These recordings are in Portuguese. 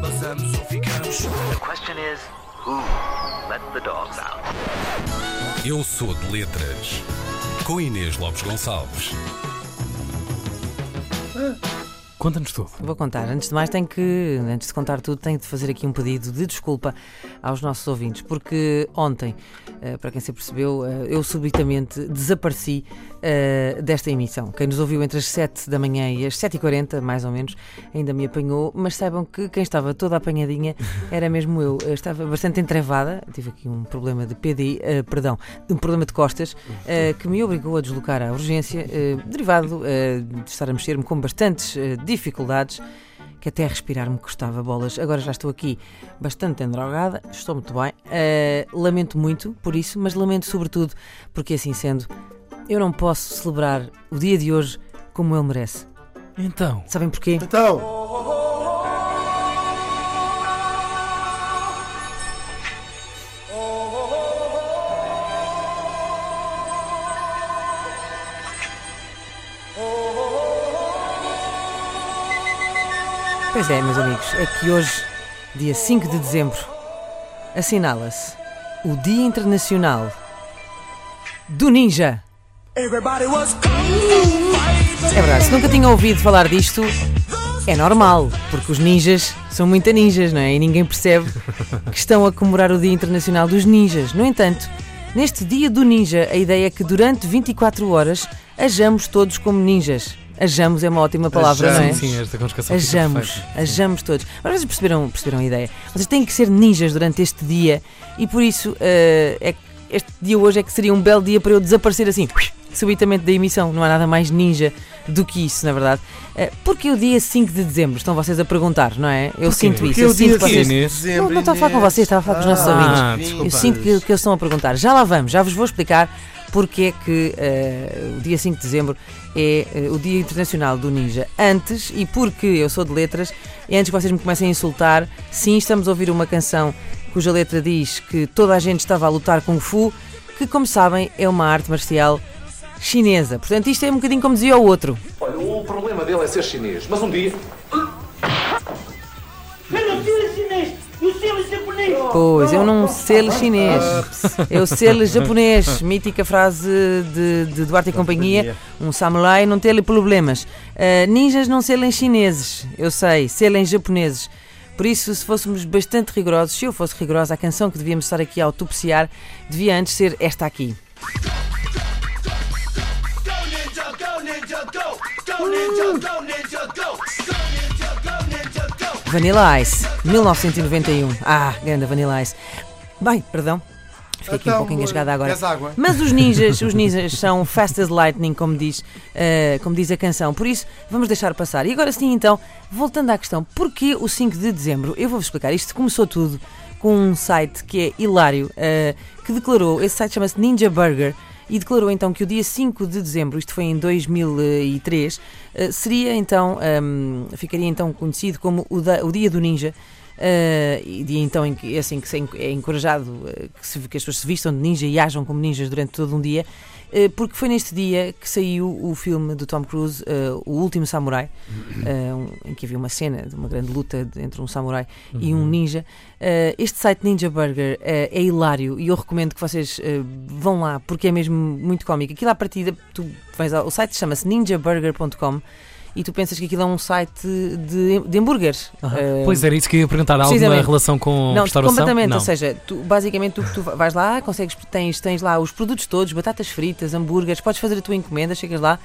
Passamos ou ficamos. The question is, who let the dogs out? Eu sou de letras. Com Inês Lopes Gonçalves. Conta-nos tudo. Vou contar. Antes de mais, tenho que, antes de contar tudo, tenho de fazer aqui um pedido de desculpa aos nossos ouvintes, porque ontem, eh, para quem se percebeu, eh, eu subitamente desapareci eh, desta emissão. Quem nos ouviu entre as 7 da manhã e as 7h40, mais ou menos, ainda me apanhou, mas saibam que quem estava toda apanhadinha era mesmo eu. Eu estava bastante entrevada, tive aqui um problema de eh, perdão, um problema de costas, que me obrigou a deslocar à urgência, derivado de estar a mexer-me com bastantes dificuldades que até respirar me custava bolas. Agora já estou aqui bastante endrogada, estou muito bem. Eh, lamento muito por isso, mas lamento sobretudo porque, assim sendo, eu não posso celebrar o dia de hoje como ele merece. Então, Sabem porquê? Então, Pois é, meus amigos, é que hoje, dia 5 de dezembro, assinala-se o Dia Internacional do Ninja. É verdade, se nunca tinham ouvido falar disto, é normal, porque os ninjas são muito ninjas, não é? E ninguém percebe que estão a comemorar o Dia Internacional dos Ninjas. No entanto, neste Dia do Ninja, a ideia é que durante 24 horas ajamos todos como ninjas. Ajamos é uma ótima palavra, não é? sim, sim, esta conjugação Ajamos, ajamos todos. Mas vocês perceberam, perceberam a ideia? Vocês têm que ser ninjas durante este dia e por isso eh, é este dia hoje é que seria um belo dia para eu desaparecer assim, subitamente da emissão. Não há nada mais ninja do que isso, na verdade. Eh, porque o dia 5 de dezembro? Estão vocês a perguntar, não é? Eu sinto isso. Porque Eu sinto que vocês. Inês? Não, não estou a falar com vocês, estava a falar com os nossos Ah, ouvintes. desculpa. Eu sinto que, que eles estão a perguntar. Já lá vamos, já vos vou explicar porque é que eh, o dia 5 de dezembro é eh, o Dia Internacional do Ninja. Antes, e porque eu sou de letras, e antes que vocês me comecem a insultar, sim, estamos a ouvir uma canção cuja letra diz que toda a gente estava a lutar Kung Fu, que, como sabem, é uma arte marcial chinesa. Portanto, isto é um bocadinho como dizia o outro. Olha, o problema dele é ser chinês, mas um dia. Eu não sei chinês, eu sei japonês. Pois, eu não sei chinês. Eu sei japonês. Mítica frase de, de Duarte e Companhia. Um samurai não tem problemas. Ah, ninjas não selem chineses. Eu sei, selem japoneses. Por isso, se fôssemos bastante rigorosos, se eu fosse rigorosa, a canção que devíamos estar aqui a autopsiar devia antes ser esta aqui. Vanilla Ice, 1991. Ah, grande Vanilla Ice. Bem, perdão. Fiquei aqui um Então, pouco engasgada agora. queres água? Mas os ninjas, os ninjas são fast as lightning, como diz, eh, como diz a canção. Por isso, vamos deixar passar. E agora sim, então, voltando à questão, porquê o 5 de dezembro? Eu vou-vos explicar. Isto começou tudo com um site que é hilário, eh, que declarou, esse site chama-se Ninja Burger, e declarou então que o dia 5 de dezembro, isto foi em 2003, eh, seria então, ehm, ficaria então conhecido como o, da- o Dia do Ninja. Eh, e dia então em que, assim, que en- é encorajado eh, que, se- que as pessoas se vistam de ninja e ajam como ninjas durante todo um dia, eh, porque foi neste dia que saiu o filme do Tom Cruise, eh, O Último Samurai, eh, um- em que havia uma cena de uma grande luta de- entre um samurai e um ninja. Eh, este site Ninja Burger é hilário e eu recomendo que vocês vão lá porque é mesmo muito cómico. Aquilo à partida, tu vais ao, o site chama-se ninjaburger.com e tu pensas que aquilo é um site de, de hambúrgueres. Eh, Pois era isso que eu ia perguntar. Há alguma relação com não, restauração? completamente. Não. Ou seja, tu, basicamente tu, tu vais lá, consegues, tens, tens lá os produtos todos, batatas fritas, hambúrgueres, podes fazer a tua encomenda, chegas lá,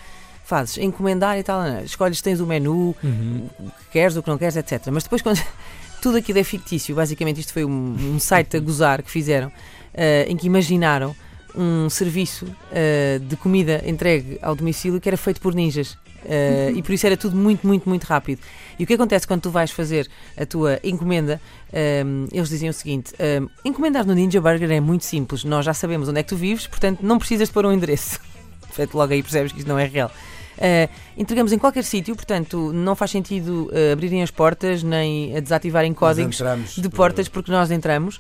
fazes encomendar e tal, é? escolhes, tens o menu, Uhum. o que queres, o que não queres, etc. Mas depois quando tudo aquilo é fictício, basicamente isto foi um, um site a gozar que fizeram, eh, em que imaginaram um serviço eh, de comida entregue ao domicílio que era feito por ninjas. Eh, e por isso era tudo muito, muito, muito rápido. E o que acontece quando tu vais fazer a tua encomenda? ehm, eles diziam o seguinte: ehm, encomendar no Ninja Burger é muito simples, nós já sabemos onde é que tu vives, portanto não precisas de pôr um endereço. Portanto, logo aí percebes que isto não é real. Uh, entregamos em qualquer sítio, portanto, não faz sentido uh, abrirem as portas nem desativarem códigos de portas porque nós entramos.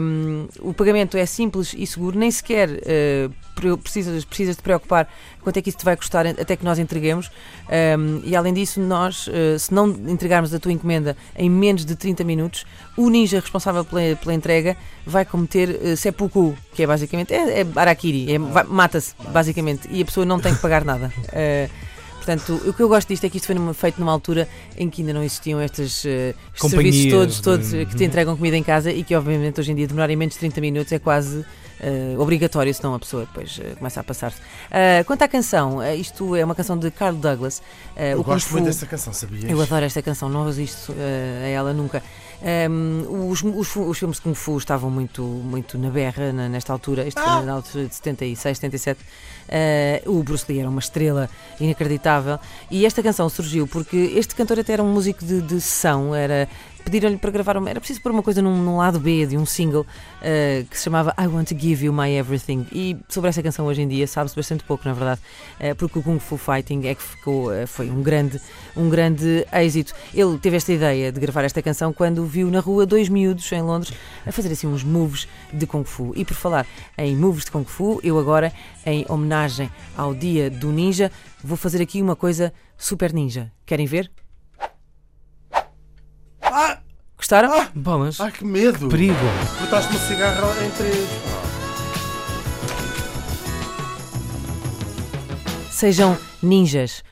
Um, o pagamento é simples e seguro, nem sequer uh, pre- precisas, precisas de preocupar quanto é que isso te vai custar até que nós entreguemos. Um, e além disso, nós, uh, se não entregarmos a tua encomenda em menos de 30 minutos, o ninja responsável pela, pela entrega vai cometer uh, seppuku, que é basicamente é, é harakiri, é, mata-se basicamente, e a pessoa não tem que pagar nada. Uh, Portanto, o que eu gosto disto é que isto foi numa- feito numa altura em que ainda não existiam estes, serviços todos, todos que te entregam comida em casa e que obviamente hoje em dia demorarem menos de 30 minutos é quase uh, obrigatório, senão a pessoa depois uh, começa a passar-se. Uh, quanto à canção, isto é uma canção de Carl Douglas. Eu gosto Fu- muito dessa canção, sabias? eu adoro esta canção, não resisto a ela nunca. Um, os, os, fu- os filmes de Kung Fu estavam muito, muito na berra na- nesta altura, este Ah! foi na altura de 76, 77. Uh, o Bruce Lee era uma estrela inacreditável e esta canção surgiu porque este cantor até era um músico de, de sessão, era pediram-lhe para gravar uma, era preciso pôr uma coisa num, num lado B de um single uh, que se chamava I Want to Give You My Everything. E sobre essa canção hoje em dia sabe-se bastante pouco na verdade uh, porque o Kung Fu Fighting é que ficou, uh, foi um grande, um grande êxito. Ele teve esta ideia de gravar esta canção quando viu na rua dois miúdos em Londres a fazer assim uns moves de Kung Fu. E por falar em moves de Kung Fu eu agora em homenagem ao dia do ninja vou fazer aqui uma coisa super ninja. Querem ver? Ah! Gostaram? Ah! Bolas. Ai, que medo! Perigo. Botaste-me um cigarro em três. Sejam ninjas